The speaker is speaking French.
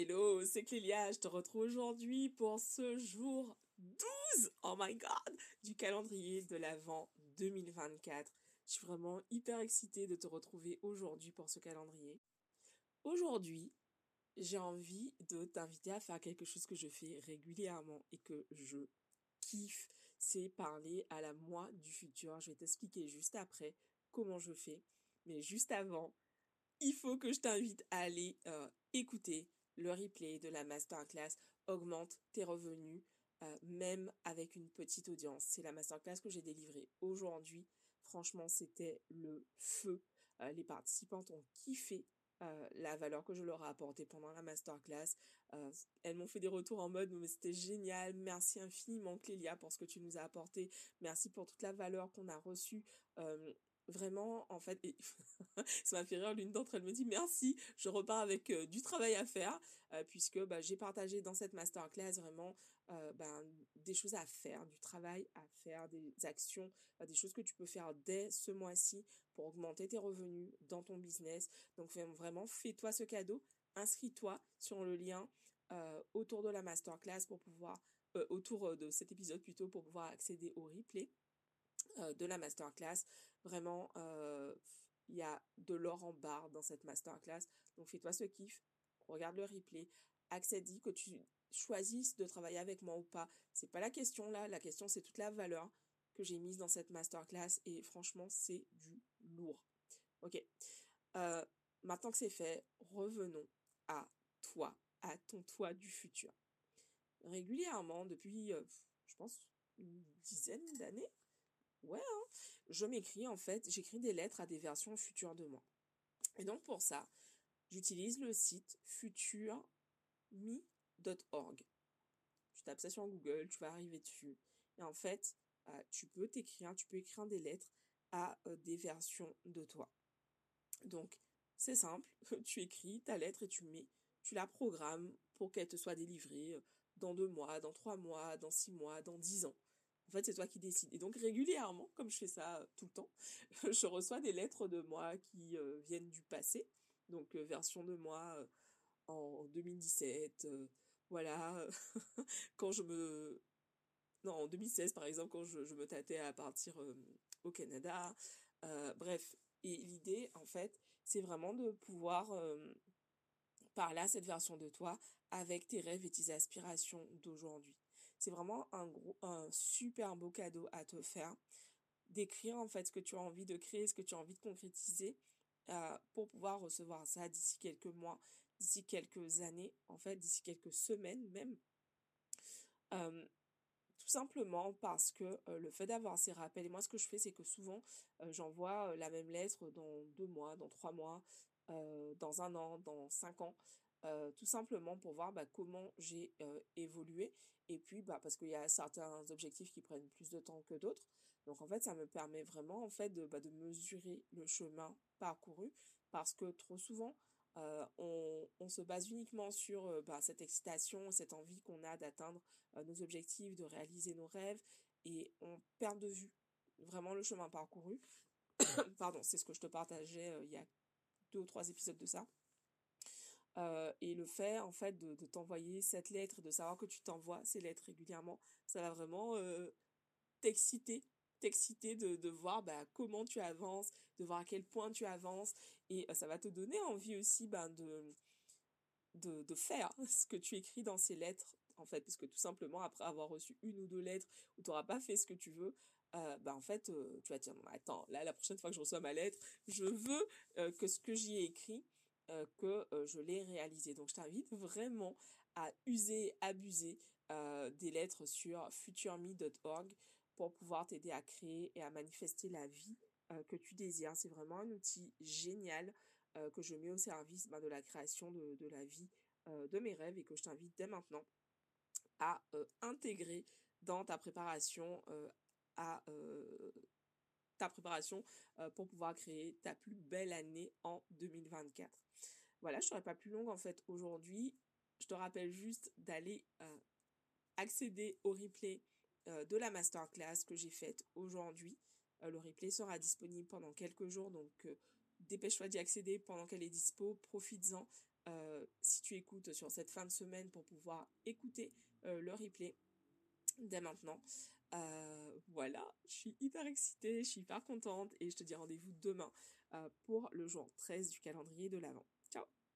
Hello, c'est Clélia, je te retrouve aujourd'hui pour ce jour 12, oh my god, du calendrier de l'Avent 2024. Je suis vraiment hyper excitée de te retrouver aujourd'hui pour ce calendrier. Aujourd'hui, j'ai envie de t'inviter à faire quelque chose que je fais régulièrement et que je kiffe, c'est parler à la moi du futur. Je vais t'expliquer juste après comment je fais, mais juste avant, il faut que je t'invite à aller euh, écouter le replay de la masterclass augmente tes revenus, euh, même avec une petite audience. C'est la masterclass que j'ai délivrée aujourd'hui. Franchement, c'était le feu. Euh, les participantes ont kiffé euh, la valeur que je leur ai apportée pendant la masterclass. elles m'ont fait des retours en mode mais c'était génial, merci infiniment Clélia pour ce que tu nous as apporté, merci pour toute la valeur qu'on a reçue vraiment, en fait, et ça m'a fait rire, l'une d'entre elles me dit merci, je repars avec euh, du travail à faire, euh, puisque bah, j'ai partagé dans cette masterclass vraiment euh, ben, des choses à faire, du travail à faire, des actions, des choses que tu peux faire dès ce mois-ci pour augmenter tes revenus dans ton business. Donc vraiment, fais-toi ce cadeau, inscris-toi sur le lien autour de la masterclass pour pouvoir, autour de cet épisode plutôt, pour pouvoir accéder au replay. Euh, de la masterclass. Vraiment, euh, il y a de l'or en barre dans cette masterclass. Donc fais-toi ce kiff, regarde le replay, accède que tu choisisses de travailler avec moi ou pas. C'est pas la question là, la question c'est toute la valeur que j'ai mise dans cette masterclass et franchement c'est du lourd. Ok. Euh, maintenant que c'est fait, revenons à toi, à ton toi du futur. Régulièrement, depuis, je pense, une dizaine d'années, Ouais, hein. je m'écris en fait, j'écris des lettres à des versions futures de moi. Et donc pour ça, j'utilise le site futurme.org. Tu tapes ça sur Google, tu vas arriver dessus. Et en fait, euh, tu peux t'écrire, tu peux écrire des lettres à euh, des versions de toi. Donc, c'est simple, tu écris ta lettre et tu mets, tu la programmes pour qu'elle te soit délivrée euh, dans deux mois, dans trois mois, dans six mois, dans dix ans. En fait, c'est toi qui décides. Et donc régulièrement, comme je fais ça tout le temps, je reçois des lettres de moi qui euh, viennent du passé. Donc euh, version de moi euh, en 2017, voilà, quand je me... Non, en 2016 par exemple, quand je, je me tâtais à partir au Canada. bref, et l'idée, en fait, c'est vraiment de pouvoir parler à cette version de toi avec tes rêves et tes aspirations d'aujourd'hui. C'est vraiment un gros, super beau cadeau à te faire. D'écrire en fait ce que tu as envie de créer, ce que tu as envie de concrétiser euh, pour pouvoir recevoir ça d'ici quelques mois, d'ici quelques années, en fait, d'ici quelques semaines même. Euh, tout simplement parce que euh, le fait d'avoir ces rappels, et moi ce que je fais, c'est que souvent j'envoie la même lettre dans deux mois, dans trois mois, dans un an, dans cinq ans. Euh, tout simplement pour voir bah, comment j'ai euh, évolué et puis bah, parce qu'il y a certains objectifs qui prennent plus de temps que d'autres. Donc en fait ça me permet vraiment bah, de mesurer le chemin parcouru parce que trop souvent euh, on, se base uniquement sur cette excitation cette envie qu'on a d'atteindre nos objectifs de réaliser nos rêves et on perd de vue vraiment le chemin parcouru. Pardon c'est ce que je te partageais il y a deux ou trois épisodes de ça euh, et le fait, en fait, de, t'envoyer cette lettre, de savoir que tu t'envoies ces lettres régulièrement, ça va vraiment euh, t'exciter, t'exciter de, de voir bah, comment tu avances, de voir à quel point tu avances, et euh, ça va te donner envie aussi bah, de, de, faire ce que tu écris dans ces lettres, en fait, parce que tout simplement, après avoir reçu une ou deux lettres où tu n'auras pas fait ce que tu veux, bah en fait, tu vas dire, attends, là, la prochaine fois que je reçois ma lettre, je veux que ce que j'y ai écrit, euh, que euh, je l'ai réalisé. Donc je t'invite vraiment à user, abuser euh, des lettres sur futureme.org pour pouvoir t'aider à créer et à manifester la vie que tu désires. C'est vraiment un outil génial que je mets au service ben, de la création de, de la vie de mes rêves et que je t'invite dès maintenant à intégrer dans ta préparation à ta préparation euh, pour pouvoir créer ta plus belle année en 2024. Voilà, je serai pas plus longue en fait aujourd'hui. Je te rappelle juste d'aller euh, accéder au replay euh, de la masterclass que j'ai faite aujourd'hui. le replay sera disponible pendant quelques jours, donc dépêche-toi d'y accéder pendant qu'elle est dispo, profites-en. si tu écoutes sur cette fin de semaine pour pouvoir écouter le replay dès maintenant. Voilà, je suis hyper excitée, je suis hyper contente et je te dis rendez-vous demain pour le jour 13 du calendrier de l'Avent. Ciao